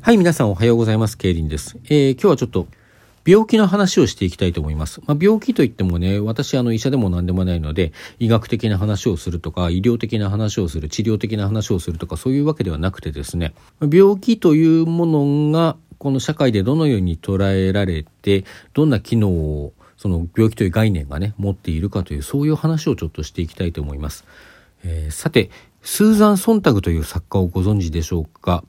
はい、皆さんおはようございます。ケイリンです。えー、今日はちょっと病気の話をしていきたいと思います。まあ、病気といってもね、私あの医者でも何でもないので、医学的な話をするとか、医療的な話をする、治療的な話をするとか、そういうわけではなくてですね、病気というものが、この社会でどのように捉えられて、どんな機能を、その病気という概念がね、持っているかという、そういう話をちょっとしていきたいと思います。えー、さて、スーザン・ソンタグという作家をご存知でしょうか？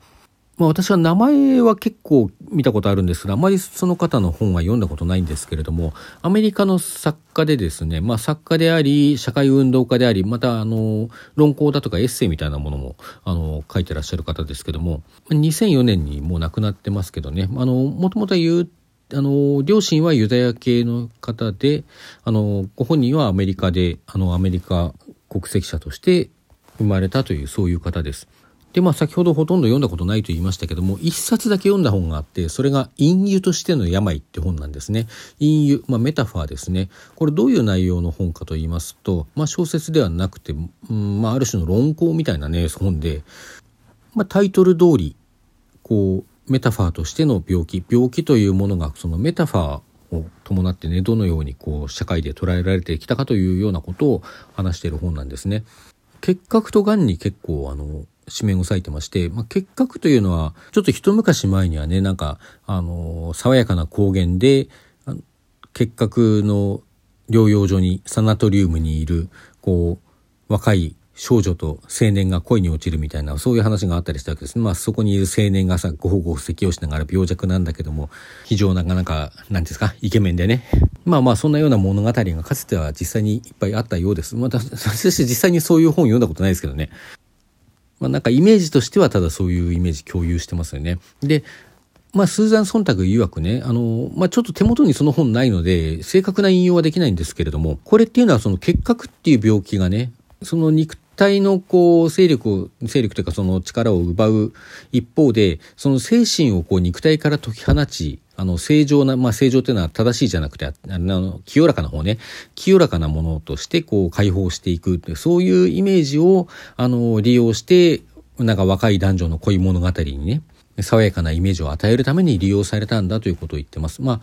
まあ、私は名前は結構見たことあるんですがあまりその方の本は読んだことないんですけれどもアメリカの作家でですね、まあ、作家であり社会運動家でありまたあの論考だとかエッセイみたいなものもあの書いてらっしゃる方ですけども2004年にもう亡くなってますけどねもともとはあの両親はユダヤ系の方であのご本人はアメリカであのアメリカ国籍者として生まれたというそういう方です。で、まあ先ほどほとんど読んだことないと言いましたけども、一冊だけ読んだ本があって、それが隠喩としての病って本なんですね。隠喩、まあメタファーですね。これどういう内容の本かと言いますと、まあ小説ではなくて、うん、まあある種の論考みたいなね、本で、まあタイトル通り、こう、メタファーとしての病気、病気というものがそのメタファーを伴ってね、どのようにこう社会で捉えられてきたかというようなことを話している本なんですね。結核と癌に結構あの紙面を割いてまして、まあ、結核というのは、ちょっと一昔前にはね、なんか、あの、爽やかな高原で、結核の療養所に、サナトリウムにいる、こう、若い少女と青年が恋に落ちるみたいな、そういう話があったりしたわけですね。まあそこにいる青年がさ、ごほごほ咳をしながら病弱なんだけども、非常なかなか、なんですか、イケメンでね。まあまあそんなような物語がかつては実際にいっぱいあったようです。また、私実際にそういう本読んだことないですけどね。まあ、なんかイメージとしてはただそういうイメージ共有してますよね。で、まあ、スーザン・ソンタグ曰くね、あの、まあ、ちょっと手元にその本ないので、正確な引用はできないんですけれども、これっていうのはその結核っていう病気がね、その肉体のこう、勢力を、勢力というかその力を奪う一方で、その精神をこう肉体から解き放ち、あの、正常な、まあ、正常というのは正しいじゃなくて、あの、清らかな方ね、清らかなものとして、こう、解放していくって、そういうイメージを、あの、利用して、なんか若い男女の恋物語にね、爽やかなイメージを与えるために利用されたんだということを言ってます。まあ、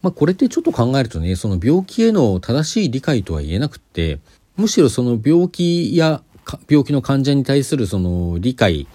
まあ、これってちょっと考えるとね、その病気への正しい理解とは言えなくって、むしろその病気や病気の患者に対するその理解、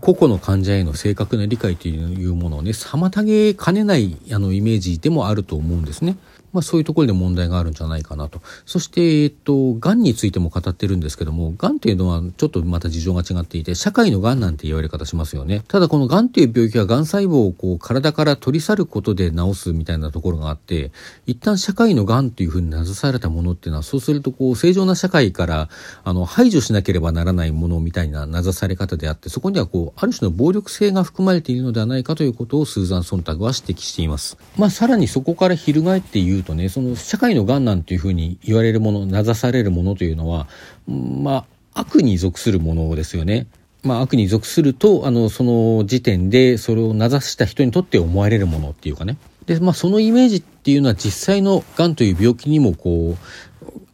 個々の患者への正確な理解というものをね、妨げかねないあのイメージでもあると思うんですね。まあそういうところで問題があるんじゃないかなと。そして、えっと、癌についても語ってるんですけども、癌っていうのはちょっとまた事情が違っていて、社会の癌なんて言われ方しますよね。ただこの癌っていう病気は癌細胞をこう体から取り去ることで治すみたいなところがあって、一旦社会の癌っていうふうに名指されたものっていうのは、そうするとこう正常な社会からあの排除しなければならないものみたいな名指され方であって、そこにはこう、ある種の暴力性が含まれているのではないかということをスーザン・ソンタグは指摘しています。まあさらにそこから翻って言ううとね、その社会の癌なんていうふうに言われるもの、名指されるものというのは、まあ、悪に属するものですよね。まあ、悪に属すると、あの、その時点でそれを名指した人にとって思われるものっていうかね。で、まあ、そのイメージっていうのは実際の癌という病気にもこう、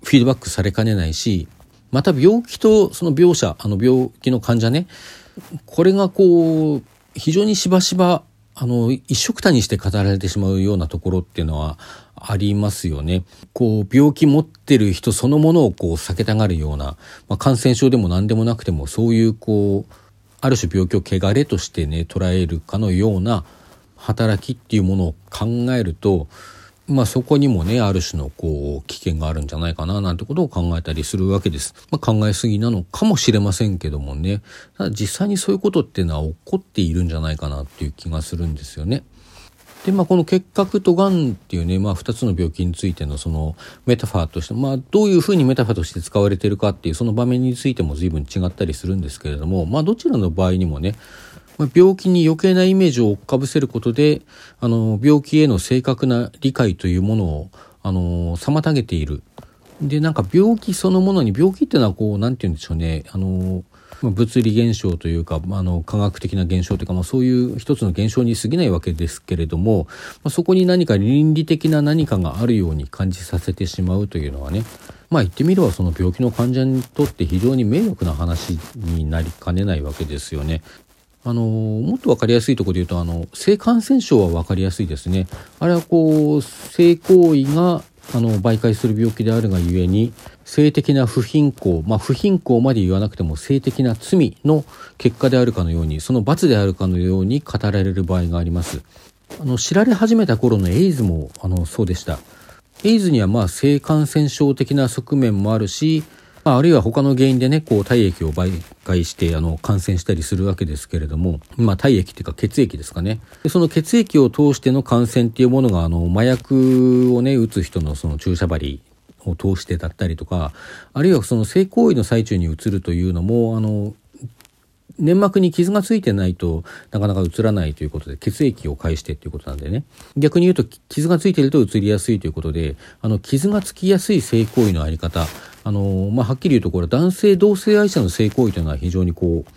フィードバックされかねないし、また病気とその病者、あの病気の患者ね、これがこう、非常にしばしばあの、一色たにして語られてしまうようなところっていうのはありますよね。こう、病気持ってる人そのものをこう避けたがるような、まあ、感染症でも何でもなくても、そういうこう、ある種病気を汚れとしてね、捉えるかのような働きっていうものを考えると、まあそこにもね、ある種のこう、危険があるんじゃないかな、なんてことを考えたりするわけです。まあ考えすぎなのかもしれませんけどもね、ただ実際にそういうことっていうのは起こっているんじゃないかなっていう気がするんですよね。で、まあこの結核と癌っていうね、まあ二つの病気についてのそのメタファーとして、まあどういうふうにメタファーとして使われているかっていうその場面についても随分違ったりするんですけれども、まあどちらの場合にもね、病気に余計なイメージをかぶせることで、あの、病気への正確な理解というものを、あの、妨げている。で、なんか病気そのものに、病気っていうのはこう、なんて言うんでしょうね、あの、物理現象というか、あの、科学的な現象というか、まあ、そういう一つの現象に過ぎないわけですけれども、まあ、そこに何か倫理的な何かがあるように感じさせてしまうというのはね、まあ言ってみればその病気の患者にとって非常に迷惑な話になりかねないわけですよね。あのもっと分かりやすいところで言うとあの性感染症は分かりやすいですね。あれはこう性行為があの媒介する病気であるがゆえに性的な不貧困まあ不貧困まで言わなくても性的な罪の結果であるかのようにその罰であるかのように語られる場合があります。あの知られ始めた頃のエイズもあのそうでした。エイズにはまあ性感染症的な側面もあるしまあ、あるいは他の原因でね、こう体液を媒介してあの感染したりするわけですけれども、まあ、体液っていうか血液ですかね。でその血液を通しての感染っていうものが、あの、麻薬をね、打つ人のその注射針を通してだったりとか、あるいはその性行為の最中に移るというのも、あの、粘膜に傷がついてないとなかなか移らないということで血液を介してということなんでね。逆に言うと傷がついてると移りやすいということであの傷がつきやすい性行為のあり方。あの、まあ、はっきり言うとこれ男性同性愛者の性行為というのは非常にこう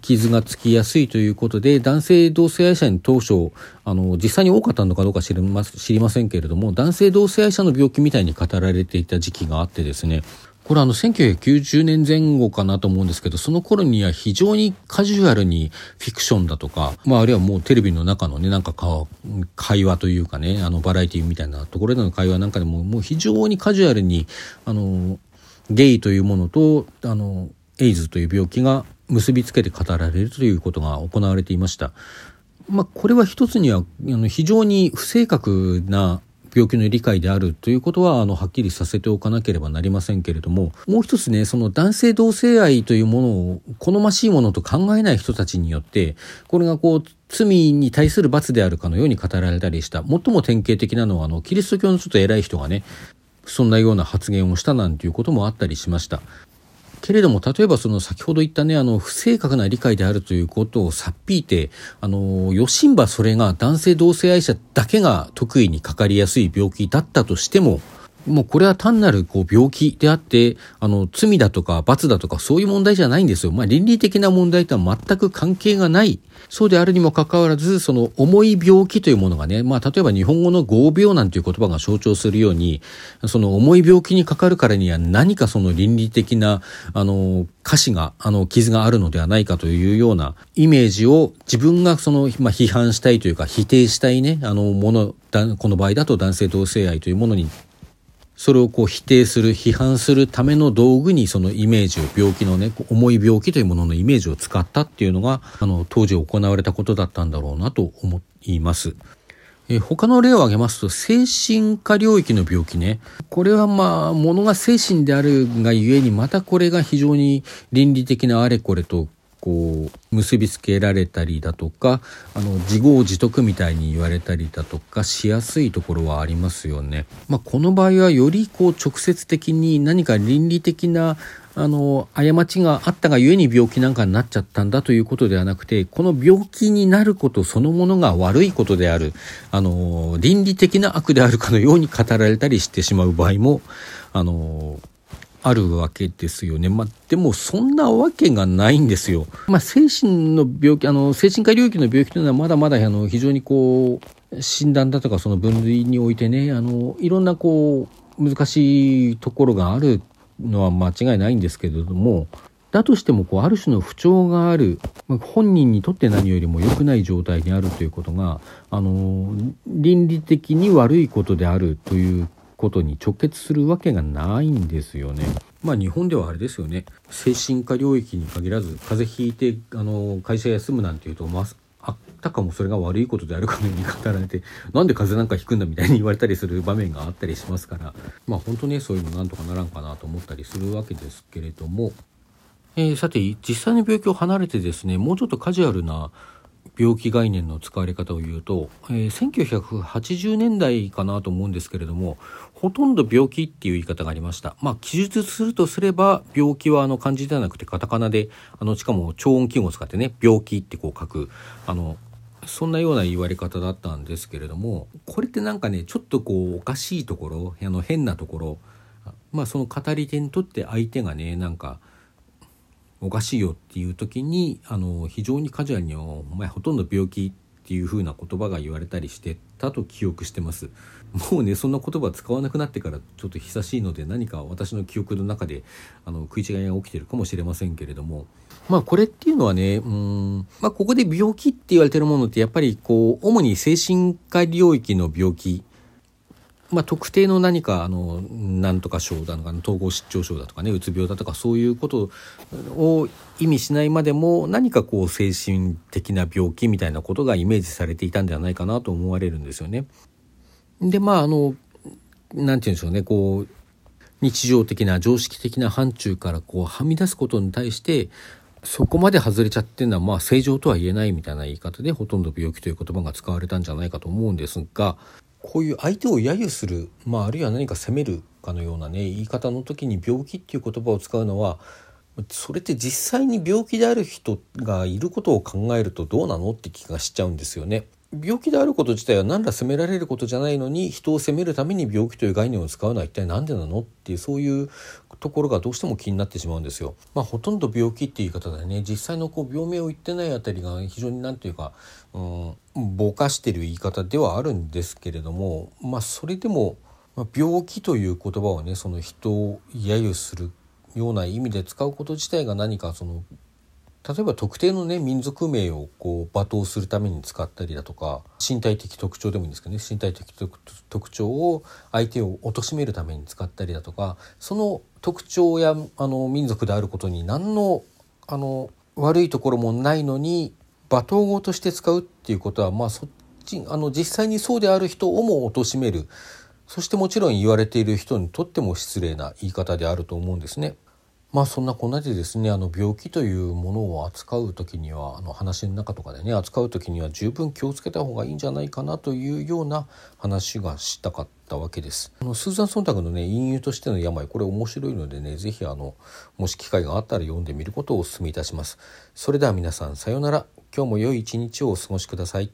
傷がつきやすいということで男性同性愛者に当初あの実際に多かったのかどうか知りま知りませんけれども男性同性愛者の病気みたいに語られていた時期があってですね。これあの1990年前後かなと思うんですけど、その頃には非常にカジュアルにフィクションだとか、まああるいはもうテレビの中のね、なんか会話というかね、あのバラエティみたいなところでの会話なんかでももう非常にカジュアルに、あの、ゲイというものと、あの、エイズという病気が結びつけて語られるということが行われていました。まあこれは一つには、あの非常に不正確な病気の理解であるということはあのはっきりさせておかなければなりませんけれどももう一つねその男性同性愛というものを好ましいものと考えない人たちによってこれがこう罪に対する罰であるかのように語られたりした最も典型的なのはあのキリスト教のちょっと偉い人がねそんなような発言をしたなんていうこともあったりしました。けれども、例えばその先ほど言ったね、あの、不正確な理解であるということをさっぴいて、あの、よしんばそれが男性同性愛者だけが得意にかかりやすい病気だったとしても、もうこれは単なるこう病気であって、あの、罪だとか罰だとかそういう問題じゃないんですよ。まあ倫理的な問題とは全く関係がない。そうであるにもかかわらず、その重い病気というものがね、まあ例えば日本語の合病なんていう言葉が象徴するように、その重い病気にかかるからには何かその倫理的な、あの、歌詞が、あの、傷があるのではないかというようなイメージを自分がその、まあ批判したいというか否定したいね、あの、もの、この場合だと男性同性愛というものにそれをこう否定する、批判するための道具にそのイメージを、病気のね、重い病気というもののイメージを使ったっていうのが、あの、当時行われたことだったんだろうなと思います。他の例を挙げますと、精神科領域の病気ね。これはまあ、ものが精神であるがゆえに、またこれが非常に倫理的なあれこれとこう結びつけられたりだとかあの自業自得みたいに言われたりだとかしやすいところはありますよね。まあ、この場合はよりこう直接的に何か倫理的なあの過ちがあったがゆえに病気なんかになっちゃったんだということではなくてこの病気になることそのものが悪いことであるあの倫理的な悪であるかのように語られたりしてしまう場合もあのあるわけですよね。まあ、でもそんなわけがないんですよ。まあ、精神の病気、あの、精神科領域の病気というのはまだまだ、あの、非常にこう、診断だとかその分類においてね、あの、いろんなこう、難しいところがあるのは間違いないんですけれども、だとしてもこうある種の不調がある、ま、本人にとって何よりも良くない状態にあるということがあの倫理的に悪いことであるということに直結するわけがないんですよね。まあ日本ではあれですよね。精神科領域に限らず風邪ひいてあの会社休むなんていうと、まあ、あたかもそれが悪いことであるかのように語られてなんで風邪なんかひくんだみたいに言われたりする場面があったりしますから。まあ本当ねそういうのなんとかならんかなと思ったりするわけですけれども、えー、さて実際の病気を離れてですねもうちょっとカジュアルな病気概念の使われ方を言うと、えー、1980年代かなと思うんですけれどもほとんど病気っていう言い方がありました。まあ記述するとすれば病気はあの漢字ではなくてカタカナであのしかも超音記号を使ってね病気ってこう書くあのそんなような言われ方だったんですけれどもこれってなんかねちょっとこうおかしいところあの変なところまあその語り手にとって相手がねなんかおかしいよっていう時にあの非常にカジュアルに「お前ほとんど病気」ってていう風な言葉が言われたりしてたと記憶してます。もうねそんな言葉使わなくなってからちょっと久しいので何か私の記憶の中であの食い違いが起きてるかもしれませんけれども。まあこれっていうのはね、うん、まあここで病気って言われてるものってやっぱりこう、主に精神科領域の病気、まあ特定の何かあの、なんとか症だとか、統合失調症だとかね、うつ病だとかそういうことを意味しないまでも何かこう精神的な病気みたいなことがイメージされていたんではないかなと思われるんですよね。で、まああの、なんて言うんでしょうね、こう、日常的な常識的な範疇からこうはみ出すことに対してそこまで外れちゃってるのはまあ正常とは言えないみたいな言い方でほとんど病気という言葉が使われたんじゃないかと思うんですがこういう相手を揶揄する、まあ、あるいは何か責めるかのようなね言い方の時に病気っていう言葉を使うのはそれって実際に病気である人がいることを考えるとどうなのって気がしちゃうんですよね。病気であること自体は何ら責められることじゃないのに人を責めるために病気という概念を使うのは一体何でなのっていうそういうところがどうしても気になってしまうんですよ。まあ、ほとんど病気っていう言い方でね実際のこう病名を言ってないあたりが非常に何ていうか、うん、ぼかしてる言い方ではあるんですけれども、まあ、それでも、まあ、病気という言葉をねその人を揶揄するような意味で使うこと自体が何かその例えば特定のね民族名をこう罵倒するために使ったりだとか身体的特徴でもいいんですけどね身体的特徴を相手を貶めるために使ったりだとかその特徴やあの民族であることに何のあの悪いところもないのに罵倒語として使うっていうことはまあそっちあの実際にそうである人をも貶めるそしてもちろん言われている人にとっても失礼な言い方であると思うんですね。まあそんなこんなでですねあの病気というものを扱う時にはあの話の中とかでね扱う時には十分気をつけた方がいいんじゃないかなというような話がしたかったわけです。あのスーザン・ソンタグのね隠喩としての病これ面白いのでね是非あのもし機会があったら読んでみることをお勧めいたします。それでは皆さんさようなら今日も良い一日をお過ごしください。